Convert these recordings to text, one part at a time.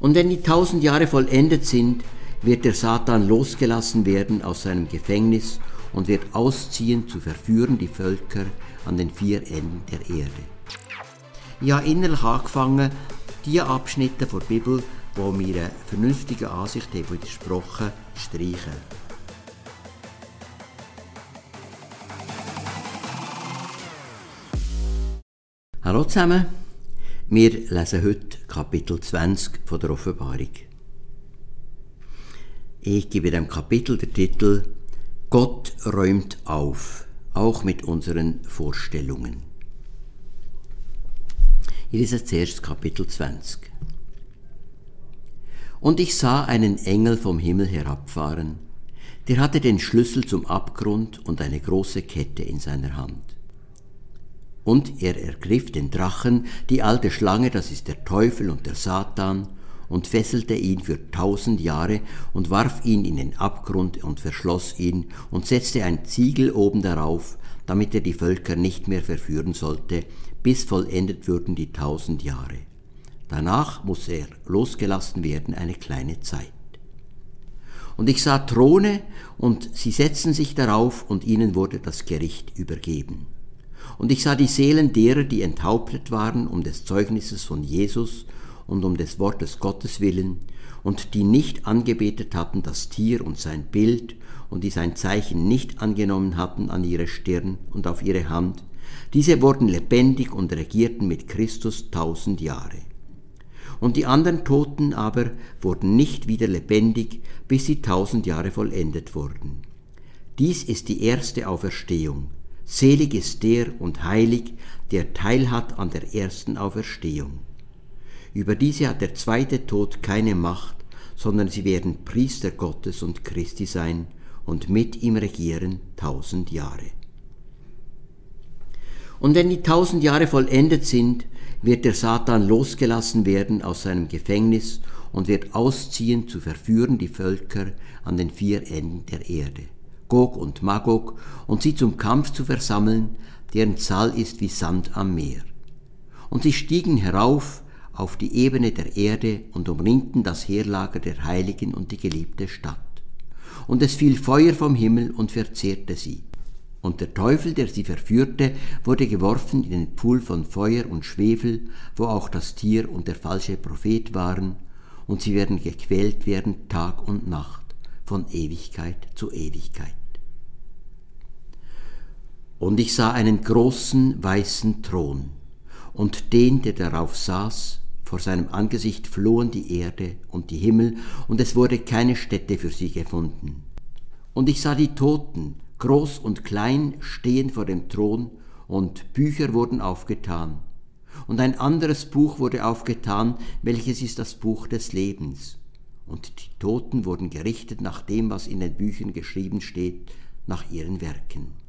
Und wenn die tausend Jahre vollendet sind, wird der Satan losgelassen werden aus seinem Gefängnis und wird ausziehen zu verführen die Völker an den vier Enden der Erde. Ich habe innerlich angefangen, die Abschnitte der Bibel, wo mir eine vernünftige Ansicht haben widersprochen, zu streichen. Hallo zusammen, wir lesen heute Kapitel 20 von der Offenbarung. Ich gebe dem Kapitel den Titel Gott räumt auf, auch mit unseren Vorstellungen. Ich lese zuerst Kapitel 20. Und ich sah einen Engel vom Himmel herabfahren, der hatte den Schlüssel zum Abgrund und eine große Kette in seiner Hand. Und er ergriff den Drachen, die alte Schlange, das ist der Teufel und der Satan, und fesselte ihn für tausend Jahre und warf ihn in den Abgrund und verschloss ihn und setzte ein Ziegel oben darauf, damit er die Völker nicht mehr verführen sollte, bis vollendet würden die tausend Jahre. Danach muss er losgelassen werden eine kleine Zeit. Und ich sah Throne, und sie setzten sich darauf, und ihnen wurde das Gericht übergeben. Und ich sah die Seelen derer, die enthauptet waren um des Zeugnisses von Jesus und um des Wortes Gottes willen, und die nicht angebetet hatten das Tier und sein Bild, und die sein Zeichen nicht angenommen hatten an ihre Stirn und auf ihre Hand, diese wurden lebendig und regierten mit Christus tausend Jahre. Und die anderen Toten aber wurden nicht wieder lebendig, bis sie tausend Jahre vollendet wurden. Dies ist die erste Auferstehung. Selig ist der und heilig, der Teil hat an der ersten Auferstehung. Über diese hat der zweite Tod keine Macht, sondern sie werden Priester Gottes und Christi sein und mit ihm regieren tausend Jahre. Und wenn die tausend Jahre vollendet sind, wird der Satan losgelassen werden aus seinem Gefängnis und wird ausziehen zu verführen die Völker an den vier Enden der Erde, Gog und Magog, und sie zum Kampf zu versammeln, deren Zahl ist wie Sand am Meer. Und sie stiegen herauf auf die Ebene der Erde und umringten das Heerlager der Heiligen und die geliebte Stadt. Und es fiel Feuer vom Himmel und verzehrte sie. Und der Teufel, der sie verführte, wurde geworfen in den Pfuhl von Feuer und Schwefel, wo auch das Tier und der falsche Prophet waren, und sie werden gequält werden Tag und Nacht, von Ewigkeit zu Ewigkeit. Und ich sah einen großen weißen Thron, und den, der darauf saß, vor seinem Angesicht flohen die Erde und die Himmel, und es wurde keine Stätte für sie gefunden. Und ich sah die Toten, groß und klein, stehen vor dem Thron, und Bücher wurden aufgetan. Und ein anderes Buch wurde aufgetan, welches ist das Buch des Lebens. Und die Toten wurden gerichtet nach dem, was in den Büchern geschrieben steht, nach ihren Werken.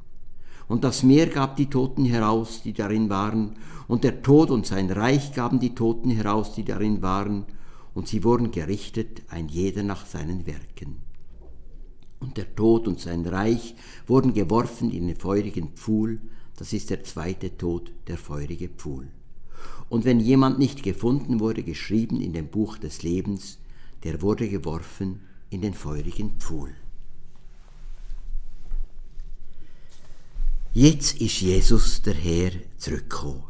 Und das Meer gab die Toten heraus, die darin waren, und der Tod und sein Reich gaben die Toten heraus, die darin waren, und sie wurden gerichtet, ein jeder nach seinen Werken. Und der Tod und sein Reich wurden geworfen in den feurigen Pfuhl, das ist der zweite Tod, der feurige Pfuhl. Und wenn jemand nicht gefunden wurde, geschrieben in dem Buch des Lebens, der wurde geworfen in den feurigen Pfuhl. Jetzt ist Jesus der Herr zurückgekommen.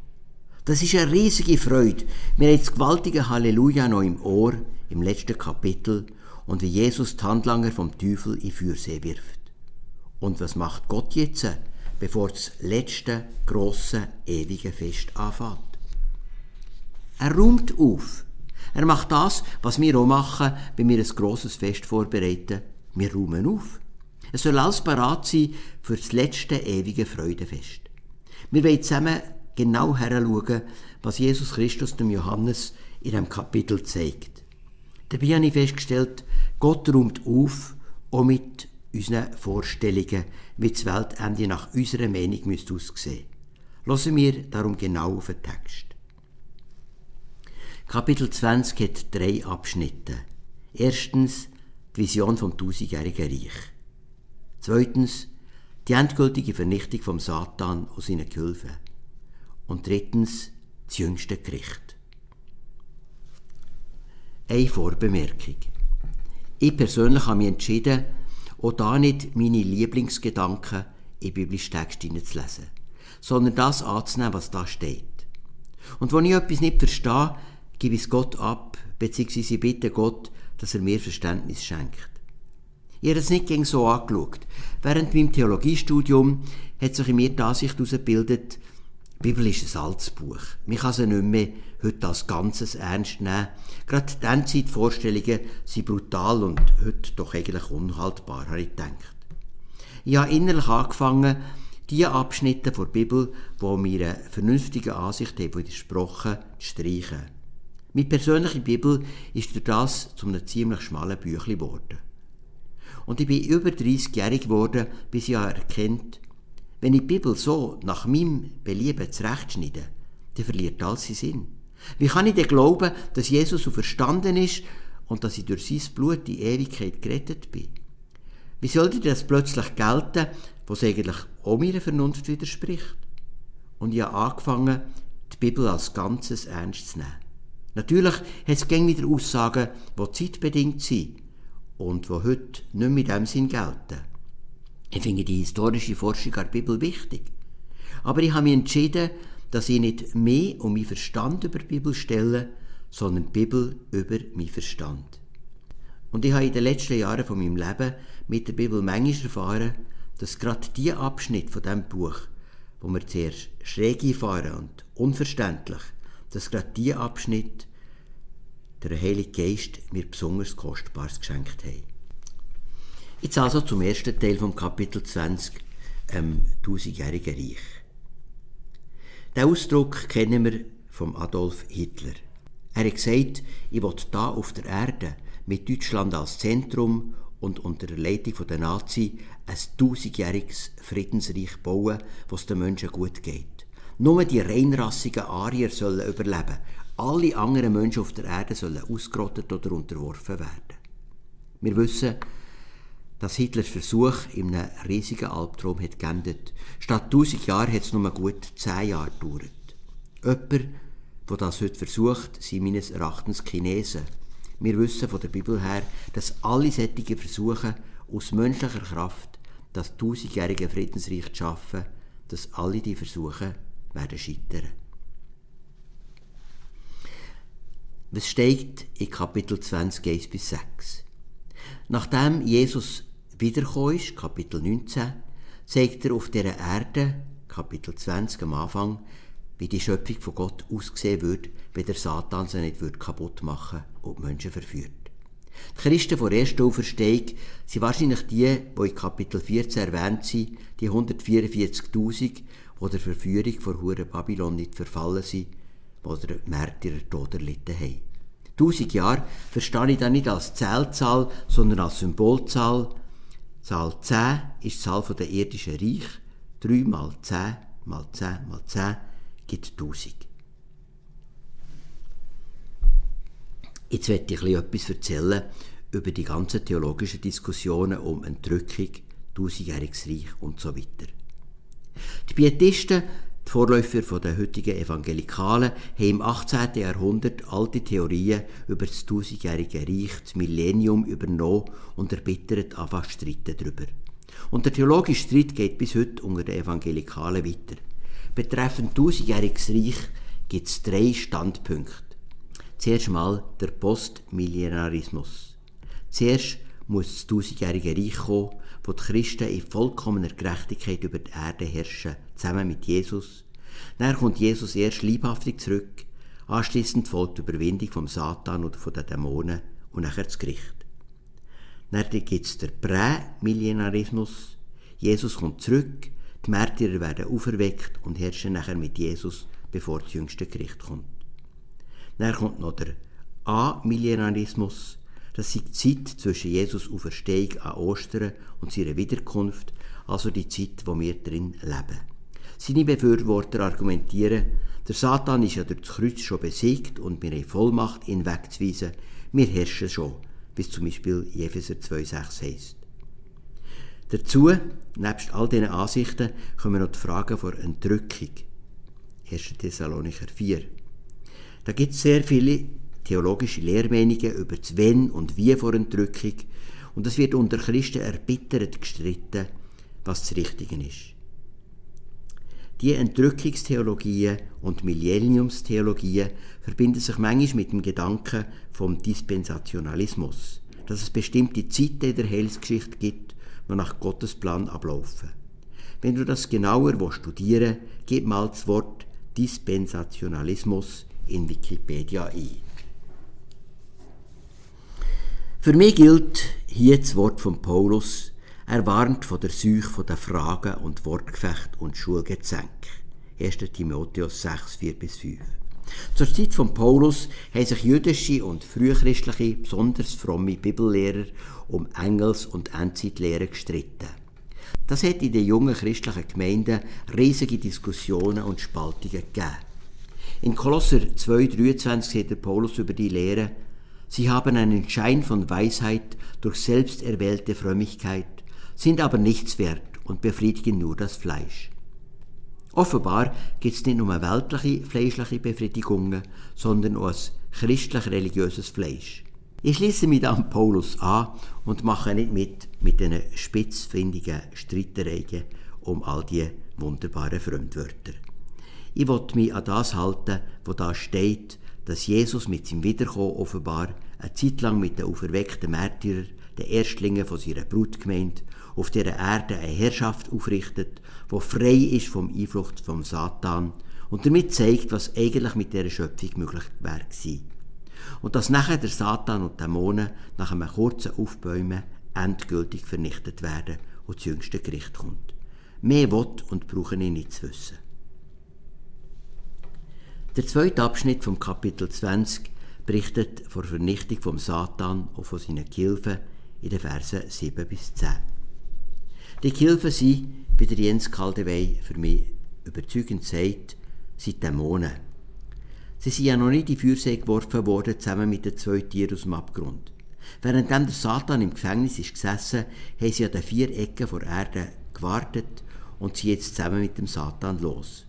Das ist eine riesige Freude. Wir haben das gewaltige Halleluja noch im Ohr, im letzten Kapitel, und wie Jesus die Handlanger vom Teufel in Fürsee wirft. Und was macht Gott jetzt, bevor das letzte große ewige Fest anfängt? Er räumt auf. Er macht das, was wir auch machen, wenn wir ein grosses Fest vorbereiten. Wir räumen auf. Es soll alles parat sein für das letzte ewige Freudefest. Wir wollen zusammen genau heranschauen, was Jesus Christus dem Johannes in einem Kapitel zeigt. Dabei habe ich festgestellt, Gott räumt auf, auch mit unseren Vorstellungen, wie das Weltende nach unserer Meinung müsste aussehen. Hören wir darum genau auf den Text. Kapitel 20 hat drei Abschnitte. Erstens die Vision vom tausendjährigen Reich. Zweitens die endgültige Vernichtung vom Satan und seinen Gehilfen. Und drittens das jüngste Gericht. Eine Vorbemerkung. Ich persönlich habe mich entschieden, auch da nicht meine Lieblingsgedanken in biblischen Text hineinzulesen, sondern das anzunehmen, was da steht. Und wenn ich etwas nicht verstehe, gebe ich es Gott ab, beziehungsweise bitte Gott, dass er mir Verständnis schenkt. Ich habe es nicht gegen so angeschaut. Während meinem Theologiestudium hat sich in mir die Ansicht herausgebildet, die Bibel ist ein altes Buch. Man kann sie nicht mehr heute als Ganzes ernst nehmen. Gerade die Endzeitvorstellungen sind brutal und heute doch eigentlich unhaltbar, habe ich gedacht. Ich habe innerlich angefangen, die Abschnitte der Bibel, die mir eine vernünftige Ansicht haben widersprochen, zu streichen. Meine persönliche Bibel ist durch das zu einem ziemlich schmalen Büchlein geworden. Und ich bin über 30-jährig geworden, bis ich erkennt, wenn ich die Bibel so nach meinem Belieben zurechtschneide, dann verliert alles seinen Sinn. Wie kann ich denn glauben, dass Jesus so verstanden ist und dass ich durch sein Blut die Ewigkeit gerettet bin? Wie sollte das plötzlich gelten, was eigentlich auch meiner Vernunft widerspricht? Und ich habe angefangen, die Bibel als Ganzes ernst zu nehmen. Natürlich hat es wieder Aussagen, die zeitbedingt sind und die heute nicht mehr in diesem Sinn gelten. Ich finde die historische Forschung an der Bibel wichtig. Aber ich habe mich entschieden, dass ich nicht mehr um meinen Verstand über die Bibel stelle, sondern die Bibel über meinen Verstand. Und ich habe in den letzten Jahren von meinem Leben mit der Bibel manchmal erfahren, dass gerade die Abschnitt von diesem Buch, wo wir zuerst schräg einfahren und unverständlich, dass gerade die Abschnitt der Heilige Geist mir besonders Kostbares geschenkt haben. Jetzt also zum ersten Teil vom Kapitel 20, ähm, Tausendjährige Reich. Den Ausdruck kennen wir vom Adolf Hitler. Er hat gesagt, ich will da auf der Erde mit Deutschland als Zentrum und unter der Leitung der Nazi ein tausendjähriges Friedensreich bauen, wo es den Menschen gut geht. Nur die reinrassigen Arier sollen überleben. Alle anderen Menschen auf der Erde sollen ausgerottet oder unterworfen werden. Wir wissen, dass Hitlers Versuch in einem riesigen Albtraum hat geendet. Statt 1000 Jahren hat es nur gut 10 Jahre gedauert. Jemand, der das heute versucht, sind meines Erachtens Chinesen. Wir wissen von der Bibel her, dass alle sättige Versuche aus menschlicher Kraft das tausendjährige Friedensreich zu schaffen, dass alle die Versuche werden scheitern. Was steht in Kapitel 20, 1 bis 6? Nachdem Jesus wiedergekommen ist, Kapitel 19, zeigt er auf dieser Erde, Kapitel 20 am Anfang, wie die Schöpfung von Gott aussehen würde, wenn der Satan sie nicht würde kaputt machen und die Menschen verführt. Die Christen von der ersten Auferstehung sind wahrscheinlich die, die in Kapitel 14 erwähnt sind, die 144.000, die der Verführung vor Hure Babylon nicht verfallen sind, die der Märtyrer Tod erlitten haben. Tausend Jahre verstehe ich dann nicht als Zählzahl, sondern als Symbolzahl, Zahl 10 ist die Zahl der irdischen Reich. 3 mal 10 mal 10 mal 10 gibt 1000. Jetzt werde ich etwas erzählen über die ganzen theologischen Diskussionen um Entrückung, tausendjähriges Reich und so weiter. Die Pietisten die Vorläufer der heutigen Evangelikalen haben im 18. Jahrhundert alte Theorien über das tausendjährige Reich, das Millennium übernommen und erbittert anfangen streiten darüber. Und der theologische Streit geht bis heute unter den Evangelikalen weiter. Betreffend tausendjähriges Reich gibt es drei Standpunkte. Zuerst mal der Postmillenarismus. Zuerst muss das tausendjährige Reich kommen, wo die Christen in vollkommener Gerechtigkeit über die Erde herrschen, zusammen mit Jesus. Dann kommt Jesus erst liebhaftig zurück, anschließend folgt die Überwindung vom Satan oder von den Dämonen und nachher das Gericht. Dann gibt es den Prämillenarismus. Jesus kommt zurück, die Märtyrer werden auferweckt und herrschen nachher mit Jesus, bevor das jüngste Gericht kommt. Dann kommt noch der Amillenarismus. Das ist die Zeit zwischen Jesus Auferstehung an Ostern und seiner Wiederkunft, also die Zeit, wo wir drin leben. Seine Befürworter argumentieren, der Satan ist ja durch das Kreuz schon besiegt und wir haben Vollmacht, ihn wegzuweisen. Wir herrschen schon, wie es zum Beispiel Epheser 2,6 heisst. Dazu, nebst all diesen Ansichten, kommen noch die Fragen vor Entrückung. 1. Thessalonicher 4. Da gibt es sehr viele theologische Lehrmeinungen über das Wenn und Wie vor Entrückung und es wird unter Christen erbittert gestritten, was das Richtige ist. Die Entrückungstheologien und Millenniumstheologien verbinden sich manchmal mit dem Gedanken vom Dispensationalismus, dass es bestimmte Zeiten in der Heilsgeschichte gibt, die nach Gottes Plan ablaufen. Wenn du das genauer studieren willst, gib mal das Wort Dispensationalismus in Wikipedia ein. Für mich gilt hier das Wort von Paulus, er warnt von der Seuche der Fragen und Wortgefecht und Schulgezänk. 1. Timotheus 6, 4 bis 5. Zur Zeit von Paulus haben sich jüdische und frühchristliche, besonders fromme Bibellehrer um Engels- und Endzeitlehre gestritten. Das hat in den jungen christlichen Gemeinden riesige Diskussionen und Spaltungen gegeben. In Kolosser 2,23 sagt Paulus über die Lehre, Sie haben einen Schein von Weisheit durch selbsterwählte Frömmigkeit, sind aber nichts wert und befriedigen nur das Fleisch. Offenbar gibt es nicht nur weltliche, fleischliche Befriedigungen, sondern auch christlich-religiöses Fleisch. Ich schließe mich an Paulus an und mache nicht mit mit den spitzfindigen Streitereien um all die wunderbaren Fremdwörter. Ich will mich an das halten, wo da steht, dass Jesus mit seinem Wiederkommen offenbar eine Zeit lang mit den auferweckten Märtyrern, den Erstlingen von seiner Brutgemeinde, auf dieser Erde eine Herrschaft aufrichtet, wo frei ist vom Einfluss vom Satan und damit zeigt, was eigentlich mit dieser Schöpfung möglich wäre. Und dass nachher der Satan und Dämonen nach einem kurzen Aufbäumen endgültig vernichtet werden und das jüngste Gericht kommt. Mehr will und brauche ich nicht zu wissen. Der zweite Abschnitt vom Kapitel 20 berichtet von der Vernichtung vom Satan und von seinen Gehilfen in den Versen 7 bis 10. Die Gehilfen sind, wie der Jens Kaldewey für mich überzeugend sagt, sind Dämonen. Sie sind ja noch nicht in die Feuersee geworfen worden, zusammen mit den zwei Tieren aus dem Abgrund. Während der Satan im Gefängnis ist gesessen, haben sie an den vier Ecken der Erde gewartet und sie jetzt zusammen mit dem Satan los.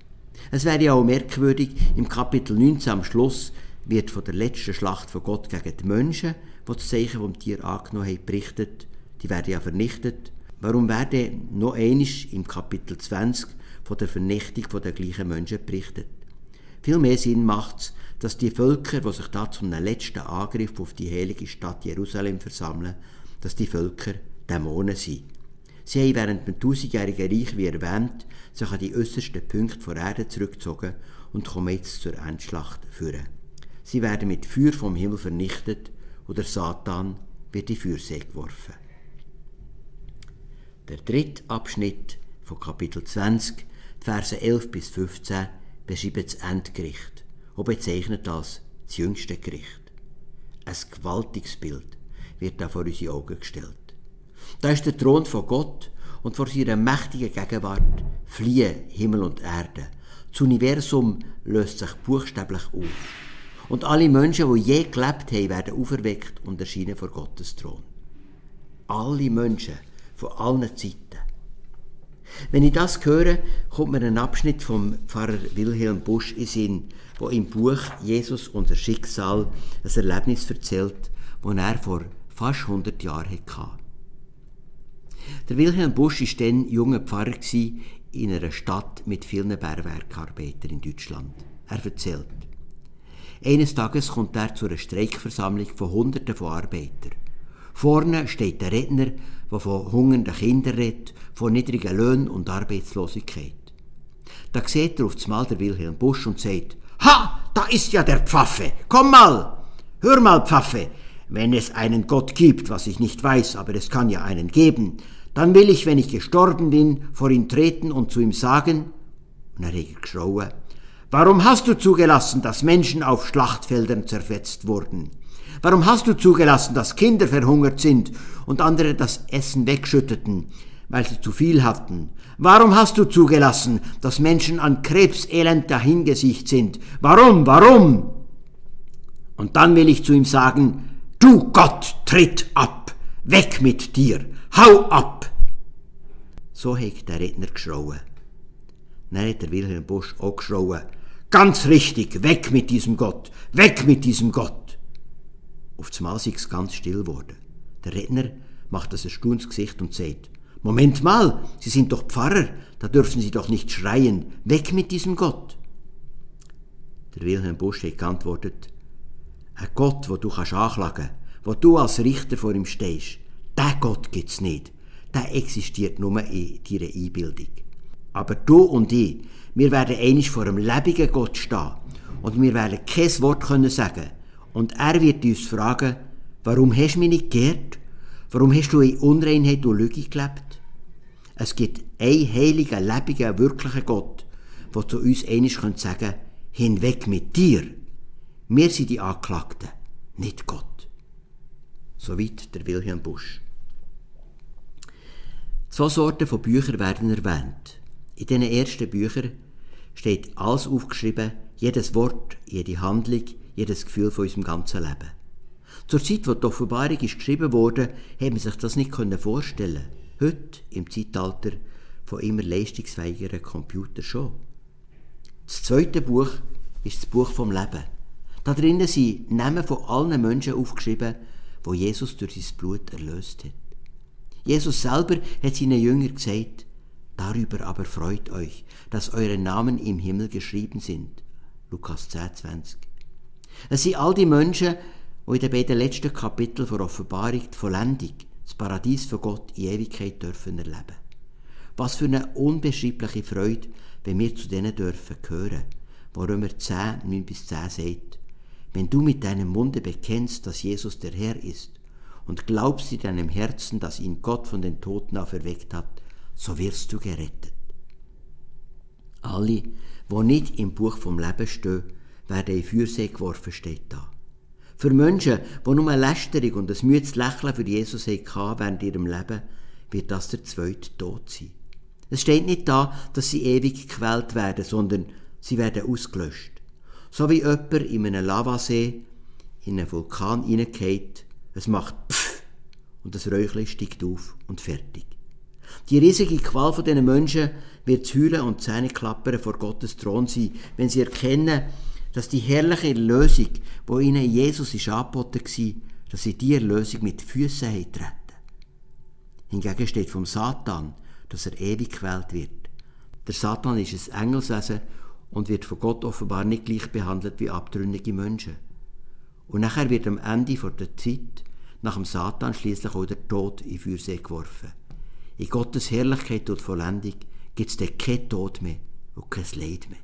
Es wäre ja auch merkwürdig, im Kapitel 19 am Schluss wird von der letzten Schlacht von Gott gegen die Menschen, die das Zeichen vom Tier angenommen haben, berichtet. Die werden ja vernichtet. Warum werde noch einisch im Kapitel 20 von der Vernichtung der gleichen Menschen berichtet? Viel mehr Sinn macht es, dass die Völker, die sich da zum letzten Angriff auf die heilige Stadt Jerusalem versammeln, dass die Völker Dämonen sind. Sie haben während dem tausendjährigen Reich, wie erwähnt, sich an die äußersten Punkte der Erde zurückgezogen und kommen jetzt zur Endschlacht führen. Sie werden mit Feuer vom Himmel vernichtet und der Satan wird in Feuersee geworfen. Der dritte Abschnitt von Kapitel 20, die Verse 11 bis 15, beschreibt das Endgericht und bezeichnet als das jüngste Gericht. Ein gewaltiges Bild wird da vor unsere Augen gestellt. Da ist der Thron von Gott und vor seiner mächtigen Gegenwart fliehen Himmel und Erde. Das Universum löst sich buchstäblich auf. Und alle Menschen, die je gelebt haben, werden auferweckt und erscheinen vor Gottes Thron. Alle Menschen von allen Zeiten. Wenn ich das höre, kommt mir ein Abschnitt vom Pfarrer Wilhelm Busch in Sinn, wo im Buch Jesus unser Schicksal ein Erlebnis erzählt, das er vor fast 100 Jahren hatte. Der Wilhelm Busch war dann junger Pfarrer in einer Stadt mit vielen Bergwerkarbeitern in Deutschland. Er erzählt. Eines Tages kommt er zu einer Streikversammlung von Hunderten von Arbeitern. Vorne steht der Redner, der von hungernden Kindern redet, von niedrigen Löhnen und Arbeitslosigkeit. Da sieht er auf Mal der Wilhelm Busch und sagt, Ha, da ist ja der Pfaffe, komm mal! Hör mal, Pfaffe, wenn es einen Gott gibt, was ich nicht weiß, aber es kann ja einen geben, dann will ich, wenn ich gestorben bin, vor ihn treten und zu ihm sagen, und er hat warum hast du zugelassen, dass Menschen auf Schlachtfeldern zerfetzt wurden? Warum hast du zugelassen, dass Kinder verhungert sind und andere das Essen wegschütteten, weil sie zu viel hatten? Warum hast du zugelassen, dass Menschen an Krebselend dahingesicht sind? Warum, warum? Und dann will ich zu ihm sagen, du Gott, tritt ab, weg mit dir, hau ab! So hat der Redner geschrauen. Dann hat der Wilhelm Busch auch geschrauen. Ganz richtig, weg mit diesem Gott, weg mit diesem Gott. Auf Mal sei es ganz still geworden. Der Redner macht das erstauntes Gesicht und sagt, Moment mal, Sie sind doch Pfarrer, da dürfen Sie doch nicht schreien, weg mit diesem Gott. Der Wilhelm Busch hat geantwortet, ein Gott, wo du kannst anklagen, wo du als Richter vor ihm stehst, der Gott gibt's nicht. Der existiert nur in deiner Einbildung. Aber du und ich, wir werden einig vor einem lebendigen Gott stehen und wir werden kein Wort können sagen. Und er wird uns fragen, warum hast du mich nicht geehrt? Warum hast du in Unreinheit und Lüge gelebt? Es gibt einen heiligen, lebendigen, wirklichen Gott, der zu uns einig sagen könnte, hinweg mit dir. Wir sind die Anklagten, nicht Gott. Soweit der Wilhelm Busch. Zwei Sorten von Büchern werden erwähnt. In diesen ersten Büchern steht alles aufgeschrieben, jedes Wort, jede Handlung, jedes Gefühl von unserem ganzen Leben. Zur Zeit, wo die Offenbarung ist geschrieben wurde, hat man sich das nicht vorstellen Heute, im Zeitalter von immer leistungsfähigeren Computern schon. Das zweite Buch ist das Buch vom Leben. Da drinnen sind Namen von allen Menschen aufgeschrieben, wo Jesus durch sein Blut erlöst hat. Jesus selber hat seinen Jüngern gesagt, darüber aber freut euch, dass eure Namen im Himmel geschrieben sind. Lukas 10, 20. Es sind all die Menschen, die in den beiden letzten Kapiteln der Offenbarung die Vollendung, das Paradies von Gott in Ewigkeit dürfen erleben. Was für eine unbeschreibliche Freude, wenn wir zu denen dürfen gehören, wo Römer 10, 9 bis 10 sagt, wenn du mit deinem Munde bekennst, dass Jesus der Herr ist und glaubst in deinem Herzen, dass ihn Gott von den Toten auferweckt hat, so wirst du gerettet. Alle, wo nicht im Buch vom Leben stehen, werden in Feuersee geworfen, steht da. Für Menschen, die nur eine Lästerung und ein müdes Lächeln für Jesus hatten während ihrem Leben, wird das der zweite Tod sein. Es steht nicht da, dass sie ewig gequält werden, sondern sie werden ausgelöscht. So wie jemand in einem Lavasee in einen Vulkan hineingeht, es macht Pfff und das Räuchchen steigt auf und fertig. Die riesige Qual von diesen Menschen wird zu heulen und Zähne klappern vor Gottes Thron sein, wenn sie erkennen, dass die herrliche Erlösung, wo ihnen Jesus ist angeboten war, dass sie die Erlösung mit Füßen treten. Hingegen steht vom Satan, dass er ewig gewählt wird. Der Satan ist ein Engelswesen und wird von Gott offenbar nicht gleich behandelt wie abtrünnige Menschen. Und nachher wird am Ende vor der Zeit nach dem Satan schließlich auch der Tod in Feuersee geworfen. In Gottes Herrlichkeit und Vollendung gibt es dann kein Tod mehr und kein Leid mehr.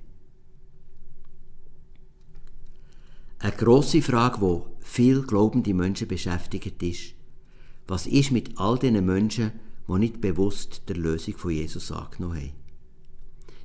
Eine grosse Frage, die viel glaubende Menschen beschäftigt ist, was ist mit all diesen Menschen, die nicht bewusst der Lösung von Jesus angenommen haben?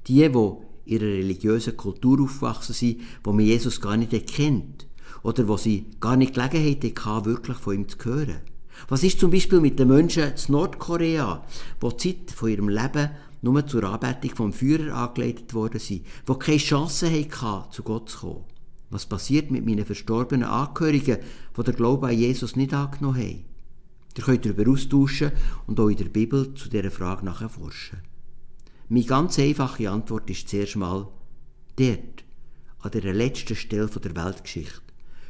Die, die ihrer religiösen Kultur aufgewachsen sind, wo man Jesus gar nicht erkennt oder wo sie gar nicht Gelegenheit hatten, wirklich von ihm zu hören. Was ist zum Beispiel mit den Menschen in Nordkorea, wo die Zeit von ihrem Leben nur zur Anbetung vom Führer angeleitet worden sind, die keine Chance hatten, zu Gott zu kommen? Was passiert mit meinen verstorbenen Angehörigen, die der Glaube an Jesus nicht angenommen haben? Ihr könnt darüber austauschen und auch in der Bibel zu dieser Frage nachforschen. Meine ganz einfache Antwort ist zuerst mal, dort, an der letzten Stelle der Weltgeschichte,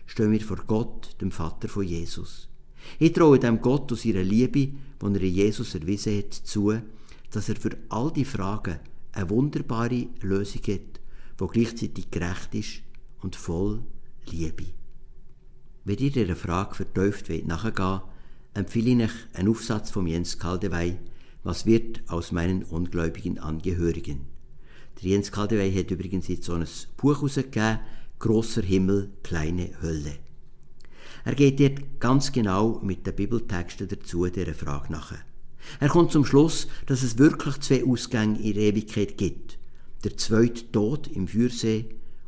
stehen wir vor Gott, dem Vater von Jesus. Ich traue dem Gott aus ihrer Liebe, die er in Jesus erwiesen hat, zu, dass er für all die Fragen eine wunderbare Lösung hat, die gleichzeitig gerecht ist und voll Liebe. Wenn ihr dieser Frage vertieft nachgehen wollt, empfehle ich einen Aufsatz von Jens Kaldewey, Was wird aus meinen ungläubigen Angehörigen? Der Jens Kaldewey hat übrigens jetzt so ein Buch herausgegeben, Großer Himmel, kleine Hölle. Er geht dort ganz genau mit den Bibeltexten dazu dieser Frage nach. Er kommt zum Schluss, dass es wirklich zwei Ausgänge in der Ewigkeit gibt. Der zweite Tod im Feuersee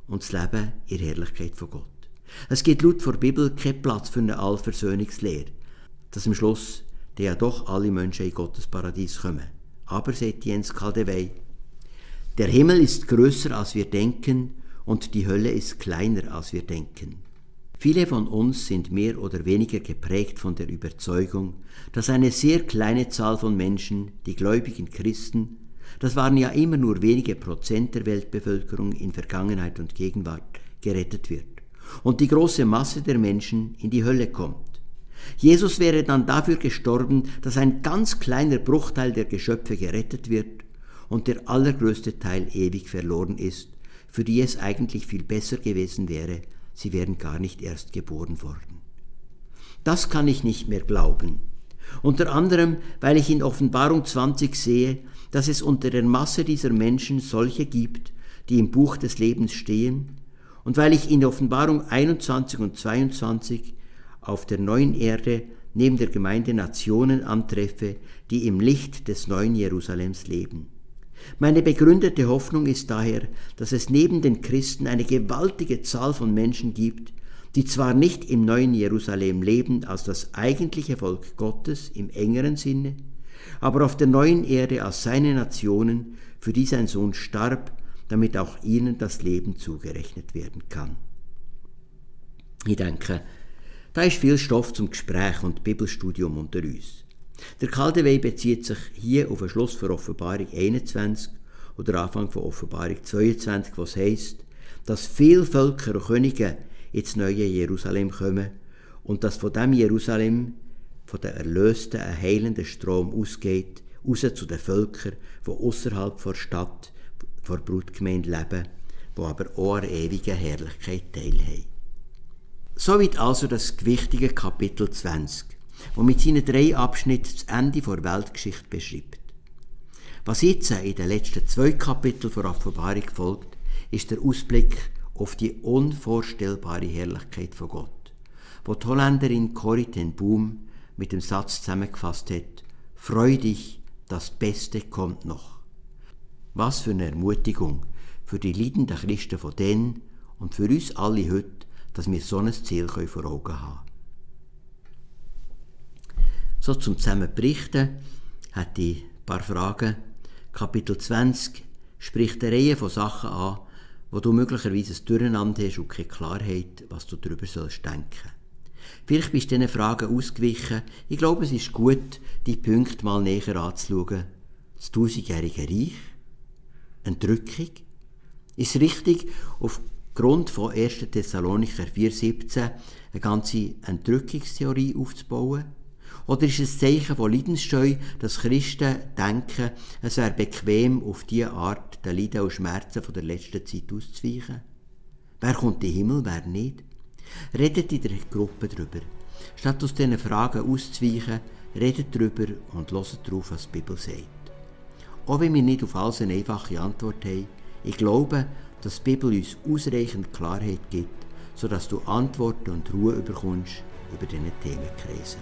und das Leben in der Herrlichkeit von Gott. Es gibt laut vor der Bibel keinen Platz für eine Allversöhnungslehre, dass am Schluss ja doch alle Menschen in Gottes Paradies kommen. Aber, sagt Jens Kaldewey, der Himmel ist größer als wir denken und die Hölle ist kleiner als wir denken. Viele von uns sind mehr oder weniger geprägt von der Überzeugung, dass eine sehr kleine Zahl von Menschen, die gläubigen Christen, das waren ja immer nur wenige Prozent der Weltbevölkerung in Vergangenheit und Gegenwart, gerettet wird. und die große Masse der Menschen in die Hölle kommt. Jesus wäre dann dafür gestorben, dass ein ganz kleiner Bruchteil der Geschöpfe gerettet wird und der allergrößte Teil ewig verloren ist, für die es eigentlich viel besser gewesen wäre, sie wären gar nicht erst geboren worden. Das kann ich nicht mehr glauben. Unter anderem, weil ich in Offenbarung 20 sehe, dass es unter der Masse dieser Menschen solche gibt, die im Buch des Lebens stehen, und weil ich in Offenbarung 21 und 22 auf der neuen Erde neben der Gemeinde Nationen antreffe, die im Licht des neuen Jerusalems leben. Meine begründete Hoffnung ist daher, dass es neben den Christen eine gewaltige Zahl von Menschen gibt, die zwar nicht im neuen Jerusalem leben als das eigentliche Volk Gottes im engeren Sinne, aber auf der neuen Erde als seine Nationen, für die sein Sohn starb, damit auch ihnen das Leben zugerechnet werden kann. Ich denke, da ist viel Stoff zum Gespräch und Bibelstudium unter uns. Der Kaldewey bezieht sich hier auf den Schluss von Offenbarung 21 oder Anfang von Offenbarung 22, was heißt, dass viele Völker und Könige ins neue Jerusalem kommen und dass von dem Jerusalem, von der Erlösten, ein heilender Strom ausgeht, raus zu den Völkern, die außerhalb der Stadt, der Brutgemeinde leben, die aber auch an ewiger Herrlichkeit teilhaben. Soweit also das gewichtige Kapitel 20, wo mit seinen drei Abschnitten das Ende der Weltgeschichte beschreibt. Was jetzt in den letzten zwei Kapiteln der Offenbarung folgt, ist der Ausblick auf die unvorstellbare Herrlichkeit von Gott, wo die Holländerin Corrie ten Boom mit dem Satz zusammengefasst hat, Freu dich, das Beste kommt noch. Was für eine Ermutigung für die leidenden Christen von denen und für uns alle heute, dass wir so ein Ziel vor Augen haben So zum Zusammenberichten hat ich ein paar Fragen. Kapitel 20 spricht eine Reihe von Sachen an, wo du möglicherweise ein Durcheinander hast und keine Klarheit, was du darüber sollst denken. Vielleicht bist du diesen Fragen ausgewichen. Ich glaube, es ist gut, die Punkte mal näher anzuschauen. Das tausendjährige Reich, Entrückung. Ist richtig, auf Grund von 1. Thessalonicher 4,17 eine ganze Entrückungstheorie aufzubauen? Oder ist es ein Zeichen von Leidensscheu, dass Christen denken, es wäre bequem, auf diese Art den Leiden und Schmerzen von der letzten Zeit auszuweichen? Wer kommt in den Himmel, wer nicht? Redet in der Gruppe darüber. Statt aus diesen Fragen auszuweichen, redet darüber und hört darauf, was die Bibel sagt. Auch wenn wir nicht auf alles eine einfache Antwort haben, ich glaube, dass die Bibel uns ausreichend Klarheit gibt, sodass du Antworten und Ruhe bekommst über diese Themenkreise.